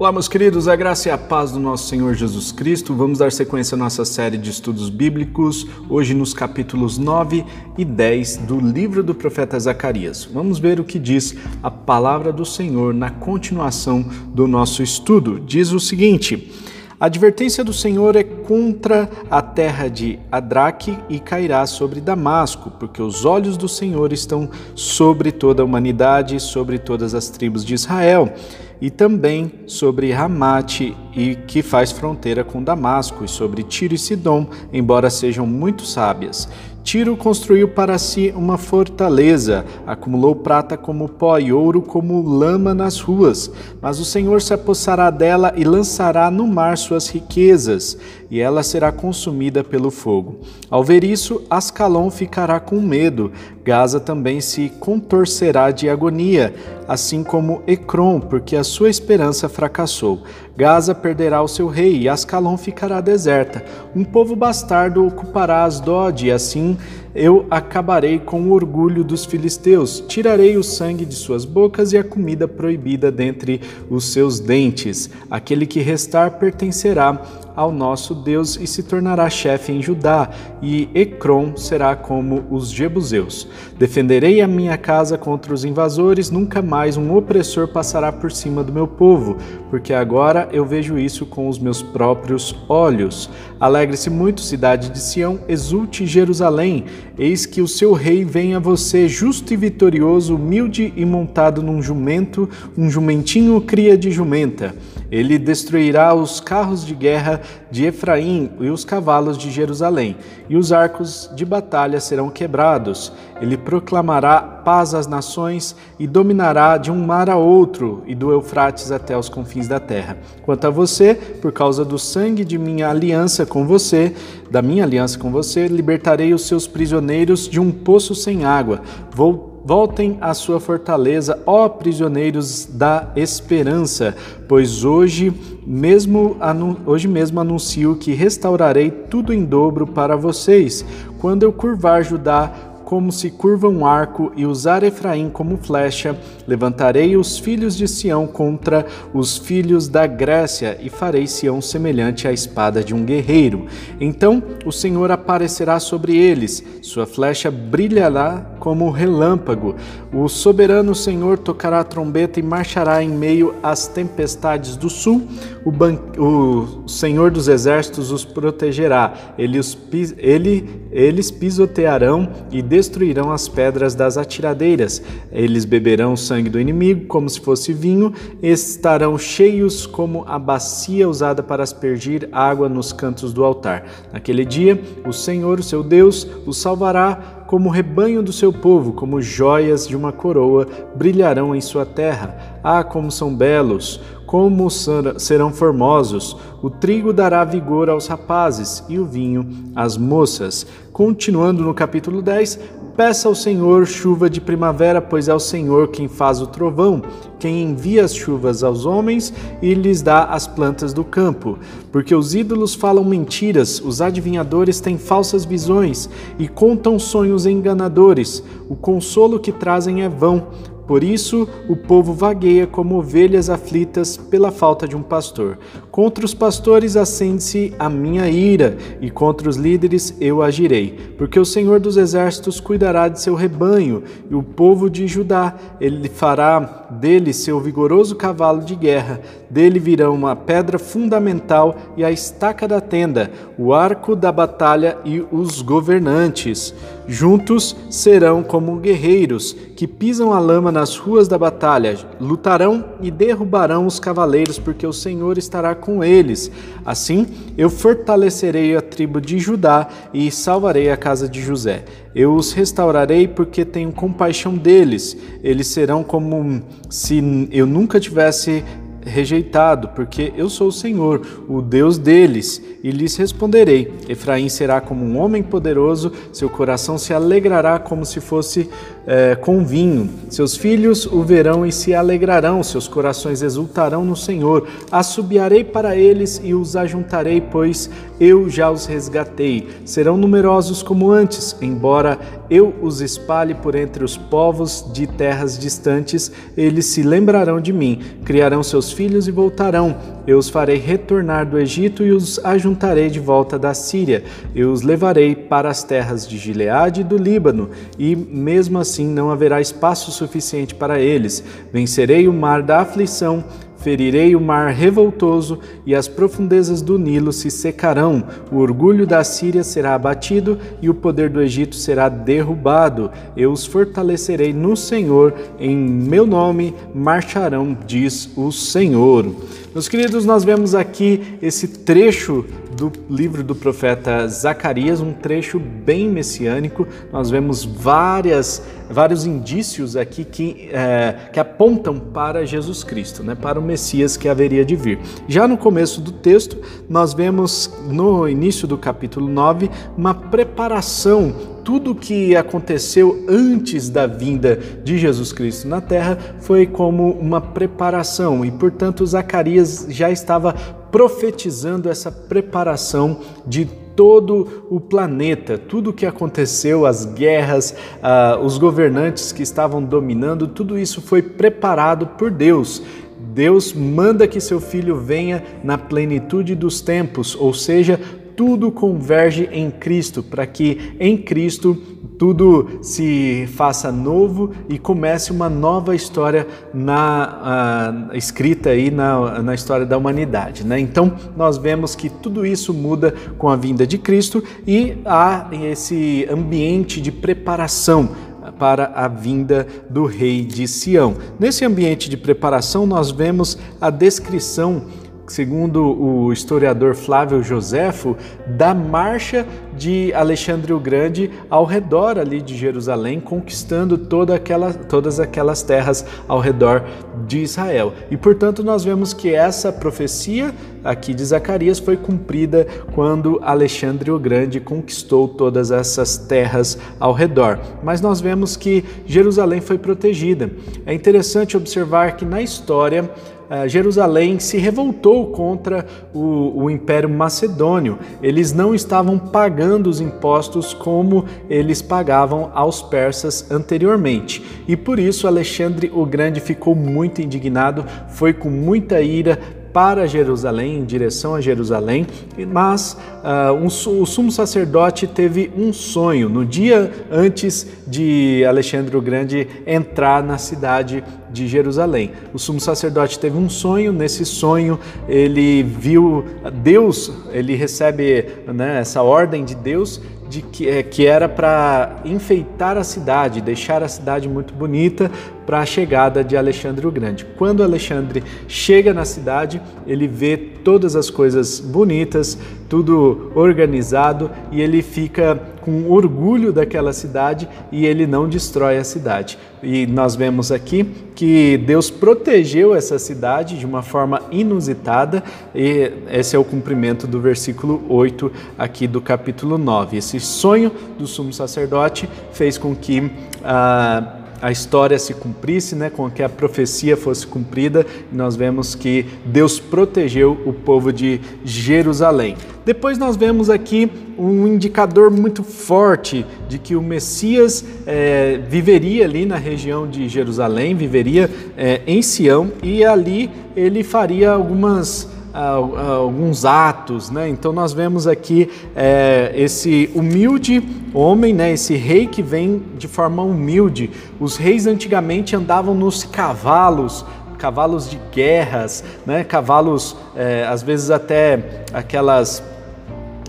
Olá, meus queridos, a graça e a paz do nosso Senhor Jesus Cristo. Vamos dar sequência à nossa série de estudos bíblicos, hoje nos capítulos 9 e 10 do livro do profeta Zacarias. Vamos ver o que diz a palavra do Senhor na continuação do nosso estudo. Diz o seguinte: A advertência do Senhor é contra a terra de Adraque e cairá sobre Damasco, porque os olhos do Senhor estão sobre toda a humanidade, sobre todas as tribos de Israel e também sobre Ramate e que faz fronteira com Damasco e sobre Tiro e Sidom, embora sejam muito sábias. Tiro construiu para si uma fortaleza, acumulou prata como pó e ouro como lama nas ruas. Mas o Senhor se apossará dela e lançará no mar suas riquezas, e ela será consumida pelo fogo. Ao ver isso, Ascalon ficará com medo, Gaza também se contorcerá de agonia, assim como Ecrom, porque a sua esperança fracassou. Gaza perderá o seu rei e Ascalon ficará deserta. Um povo bastardo ocupará Asdod e assim eu acabarei com o orgulho dos filisteus, tirarei o sangue de suas bocas e a comida proibida dentre os seus dentes. Aquele que restar pertencerá ao nosso Deus e se tornará chefe em Judá, e Ecrom será como os jebuseus. Defenderei a minha casa contra os invasores, nunca mais um opressor passará por cima do meu povo, porque agora eu vejo isso com os meus próprios olhos. Alegre-se muito, cidade de Sião, exulte Jerusalém, eis que o seu rei vem a você, justo e vitorioso, humilde e montado num jumento, um jumentinho cria de jumenta. Ele destruirá os carros de guerra de Efraim e os cavalos de Jerusalém, e os arcos de batalha serão quebrados. Ele proclamará paz às nações e dominará de um mar a outro e do Eufrates até os confins da terra. Quanto a você, por causa do sangue de minha aliança com você, da minha aliança com você, libertarei os seus prisioneiros de um poço sem água. Voltem à sua fortaleza, ó prisioneiros da esperança, pois hoje mesmo, hoje mesmo anuncio que restaurarei tudo em dobro para vocês. Quando eu curvar Judá como se curva um arco e usar Efraim como flecha, levantarei os filhos de Sião contra os filhos da Grécia e farei Sião semelhante à espada de um guerreiro. Então o Senhor aparecerá sobre eles, sua flecha brilhará como relâmpago. O soberano Senhor tocará a trombeta e marchará em meio às tempestades do sul. O, o Senhor dos exércitos os protegerá. Ele os ele, eles pisotearão e destruirão as pedras das atiradeiras. Eles beberão o sangue do inimigo como se fosse vinho, estarão cheios como a bacia usada para aspergir água nos cantos do altar. Naquele dia, o Senhor, o seu Deus, os salvará como rebanho do seu povo, como joias de uma coroa, brilharão em sua terra. Ah, como são belos! Como serão formosos! O trigo dará vigor aos rapazes e o vinho às moças. Continuando no capítulo 10, Peça ao Senhor chuva de primavera, pois é o Senhor quem faz o trovão, quem envia as chuvas aos homens e lhes dá as plantas do campo. Porque os ídolos falam mentiras, os adivinhadores têm falsas visões e contam sonhos enganadores. O consolo que trazem é vão. Por isso, o povo vagueia como ovelhas aflitas pela falta de um pastor. Contra os pastores acende-se a minha ira, e contra os líderes eu agirei. Porque o Senhor dos exércitos cuidará de seu rebanho, e o povo de Judá, ele fará dele seu vigoroso cavalo de guerra. Dele virão uma pedra fundamental e a estaca da tenda, o arco da batalha e os governantes. Juntos serão como guerreiros que pisam a lama nas ruas da batalha, lutarão e derrubarão os cavaleiros, porque o Senhor estará com eles. Assim, eu fortalecerei a tribo de Judá e salvarei a casa de José. Eu os restaurarei porque tenho compaixão deles. Eles serão como se eu nunca tivesse rejeitado, porque eu sou o Senhor, o Deus deles, e lhes responderei. Efraim será como um homem poderoso, seu coração se alegrará como se fosse é, com vinho. Seus filhos o verão e se alegrarão, seus corações exultarão no Senhor. Assobiarei para eles e os ajuntarei, pois eu já os resgatei. Serão numerosos como antes, embora eu os espalhe por entre os povos de terras distantes, eles se lembrarão de mim, criarão seus filhos e voltarão. Eu os farei retornar do Egito e os ajuntarei de volta da Síria. Eu os levarei para as terras de Gileade e do Líbano, e mesmo assim não haverá espaço suficiente para eles. Vencerei o mar da aflição Ferirei o mar revoltoso e as profundezas do Nilo se secarão. O orgulho da Síria será abatido e o poder do Egito será derrubado. Eu os fortalecerei no Senhor, em meu nome marcharão, diz o Senhor. Meus queridos, nós vemos aqui esse trecho do livro do profeta Zacarias, um trecho bem messiânico. Nós vemos várias, vários indícios aqui que, é, que apontam para Jesus Cristo, né, para o Messias que haveria de vir. Já no começo do texto, nós vemos no início do capítulo 9 uma preparação tudo que aconteceu antes da vinda de Jesus Cristo na terra foi como uma preparação e, portanto, Zacarias já estava profetizando essa preparação de todo o planeta, tudo o que aconteceu, as guerras, uh, os governantes que estavam dominando, tudo isso foi preparado por Deus. Deus manda que seu filho venha na plenitude dos tempos, ou seja, tudo converge em Cristo, para que em Cristo tudo se faça novo e comece uma nova história na, uh, escrita aí na, na história da humanidade. Né? Então, nós vemos que tudo isso muda com a vinda de Cristo e há esse ambiente de preparação para a vinda do rei de Sião. Nesse ambiente de preparação, nós vemos a descrição segundo o historiador Flávio Joséfo, da marcha de Alexandre o Grande ao redor ali de Jerusalém, conquistando toda aquela, todas aquelas terras ao redor de Israel. E portanto nós vemos que essa profecia aqui de Zacarias foi cumprida quando Alexandre o Grande conquistou todas essas terras ao redor. Mas nós vemos que Jerusalém foi protegida. É interessante observar que na história Jerusalém se revoltou contra o, o, Império Macedônio. Eles não estavam pagando os impostos como eles pagavam aos persas anteriormente. E por isso Alexandre o Grande ficou muito indignado, foi com muita ira para Jerusalém, em direção a Jerusalém, mas uh, um, o sumo sacerdote teve um sonho no dia antes de Alexandre o Grande entrar na cidade de Jerusalém. O sumo sacerdote teve um sonho, nesse sonho ele viu Deus, ele recebe né, essa ordem de Deus de que, é, que era para enfeitar a cidade, deixar a cidade muito bonita para a chegada de Alexandre o Grande. Quando Alexandre chega na cidade, ele vê todas as coisas bonitas, tudo organizado e ele fica com orgulho daquela cidade e ele não destrói a cidade. E nós vemos aqui que Deus protegeu essa cidade de uma forma inusitada, e esse é o cumprimento do versículo 8 aqui do capítulo 9. Esse sonho do sumo sacerdote fez com que. Ah, a história se cumprisse, né, com que a profecia fosse cumprida, nós vemos que Deus protegeu o povo de Jerusalém. Depois nós vemos aqui um indicador muito forte de que o Messias é, viveria ali na região de Jerusalém, viveria é, em Sião, e ali ele faria algumas alguns atos, né? Então nós vemos aqui é, esse humilde homem, né? Esse rei que vem de forma humilde. Os reis antigamente andavam nos cavalos, cavalos de guerras, né? Cavalos, é, às vezes até aquelas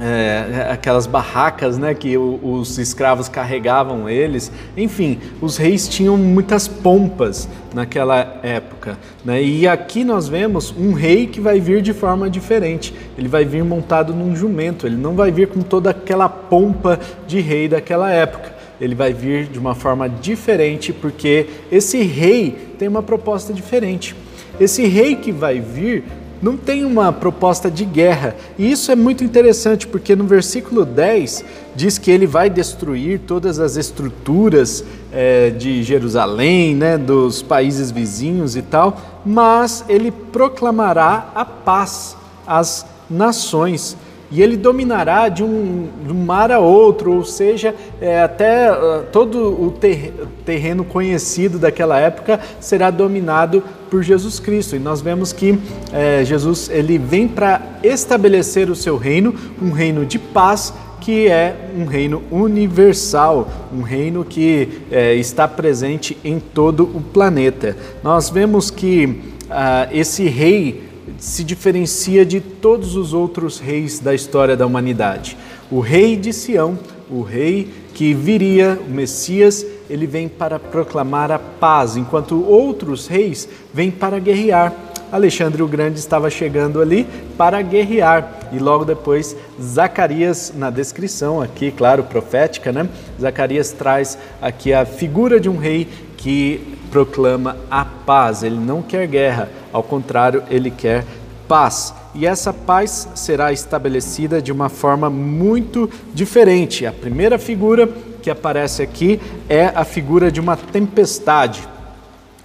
é, aquelas barracas né, que o, os escravos carregavam eles. Enfim, os reis tinham muitas pompas naquela época. Né? E aqui nós vemos um rei que vai vir de forma diferente. Ele vai vir montado num jumento, ele não vai vir com toda aquela pompa de rei daquela época. Ele vai vir de uma forma diferente porque esse rei tem uma proposta diferente. Esse rei que vai vir não tem uma proposta de guerra. E isso é muito interessante porque no versículo 10 diz que ele vai destruir todas as estruturas é, de Jerusalém, né, dos países vizinhos e tal, mas ele proclamará a paz às nações e ele dominará de um, de um mar a outro, ou seja, é, até uh, todo o ter, terreno conhecido daquela época será dominado por Jesus Cristo. E nós vemos que é, Jesus ele vem para estabelecer o seu reino, um reino de paz, que é um reino universal, um reino que é, está presente em todo o planeta. Nós vemos que uh, esse rei se diferencia de todos os outros reis da história da humanidade. O rei de Sião, o rei que viria, o Messias, ele vem para proclamar a paz, enquanto outros reis vêm para guerrear. Alexandre o Grande estava chegando ali para guerrear e logo depois Zacarias, na descrição aqui, claro, profética, né? Zacarias traz aqui a figura de um rei que proclama a paz, ele não quer guerra, ao contrário, ele quer paz. E essa paz será estabelecida de uma forma muito diferente. A primeira figura que aparece aqui é a figura de uma tempestade.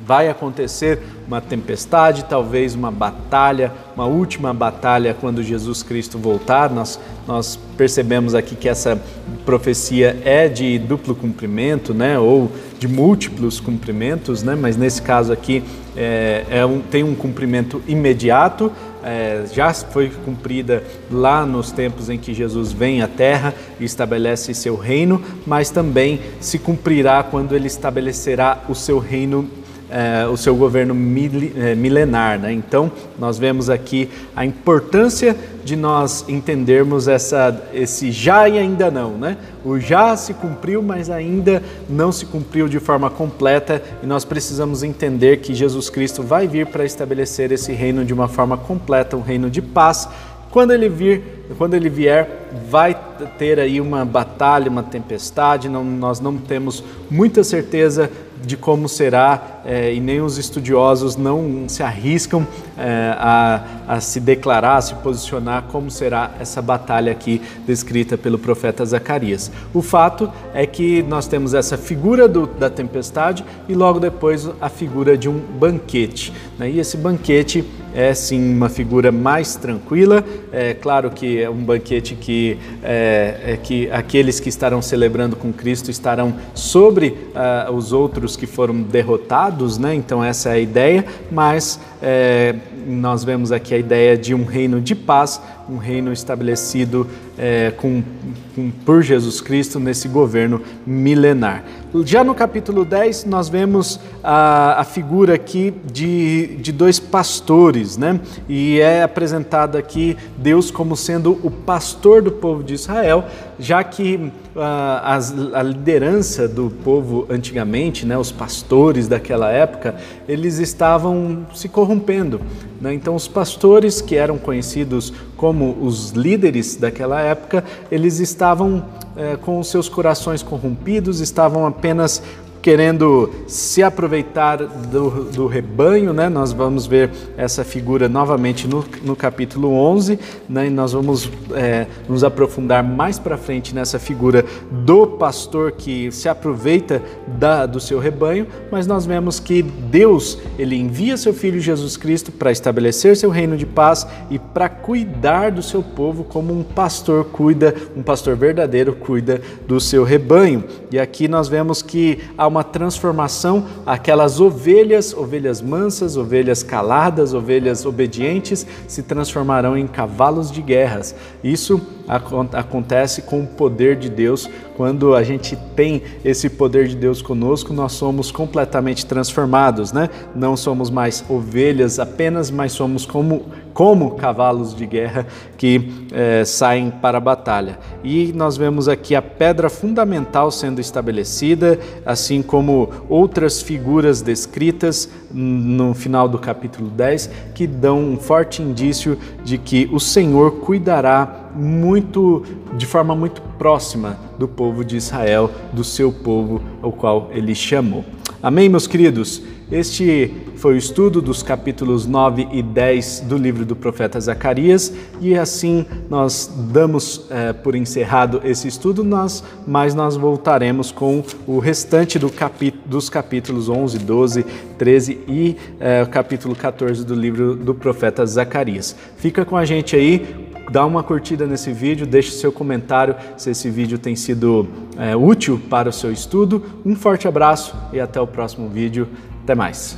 Vai acontecer uma tempestade, talvez uma batalha, uma última batalha quando Jesus Cristo voltar. Nós, nós percebemos aqui que essa profecia é de duplo cumprimento, né? ou de múltiplos cumprimentos, né? mas nesse caso aqui é, é um, tem um cumprimento imediato, é, já foi cumprida lá nos tempos em que Jesus vem à Terra e estabelece seu reino, mas também se cumprirá quando ele estabelecerá o seu reino é, o seu governo é, milenar. Né? Então, nós vemos aqui a importância de nós entendermos essa, esse já e ainda não. Né? O já se cumpriu, mas ainda não se cumpriu de forma completa e nós precisamos entender que Jesus Cristo vai vir para estabelecer esse reino de uma forma completa, um reino de paz. Quando ele vir, quando ele vier, vai ter aí uma batalha, uma tempestade. Não, nós não temos muita certeza de como será é, e nem os estudiosos não se arriscam é, a, a, se declarar, a se posicionar como será essa batalha aqui descrita pelo profeta Zacarias. O fato é que nós temos essa figura do, da tempestade e logo depois a figura de um banquete. Né? E esse banquete é sim uma figura mais tranquila. É claro que é um banquete que, é, é que aqueles que estarão celebrando com Cristo estarão sobre uh, os outros que foram derrotados, né? Então essa é a ideia, mas é, nós vemos aqui a ideia de um reino de paz, um reino estabelecido é, com, com, por Jesus Cristo nesse governo milenar. Já no capítulo 10, nós vemos a, a figura aqui de, de dois pastores, né? E é apresentado aqui Deus como sendo o pastor do povo de Israel, já que a, a, a liderança do povo antigamente, né, os pastores daquela época, eles estavam se corrompendo. Né? Então, os pastores que eram conhecidos como os líderes daquela época, eles estavam é, com seus corações corrompidos, estavam apenas querendo se aproveitar do, do, rebanho, né? Nós vamos ver essa figura novamente no, no capítulo 11, né? E nós vamos é, nos aprofundar mais para frente nessa figura do pastor que se aproveita da, do seu rebanho, mas nós vemos que Deus, ele envia seu filho Jesus Cristo para estabelecer seu reino de paz e para cuidar do seu povo como um pastor cuida, um pastor verdadeiro cuida do seu rebanho. E aqui nós vemos que uma transformação, aquelas ovelhas, ovelhas mansas, ovelhas caladas, ovelhas obedientes, se transformarão em cavalos de guerras. Isso acontece com o poder de Deus. Quando a gente tem esse poder de Deus conosco, nós somos completamente transformados, né? Não somos mais ovelhas apenas, mas somos como, como cavalos de guerra que é, saem para a batalha. E nós vemos aqui a pedra fundamental sendo estabelecida, assim como outras figuras descritas no final do capítulo 10, que dão um forte indício de que o Senhor cuidará muito de forma muito próxima do povo de Israel, do seu povo ao qual ele chamou. Amém, meus queridos. Este foi o estudo dos capítulos 9 e 10 do livro do profeta Zacarias, e assim nós damos é, por encerrado esse estudo, nós, mas nós voltaremos com o restante do dos capítulos 11, 12, 13 e é, o capítulo 14 do livro do profeta Zacarias. Fica com a gente aí, dá uma curtida nesse vídeo, deixe seu comentário se esse vídeo tem sido é, útil para o seu estudo. Um forte abraço e até o próximo vídeo. Até mais.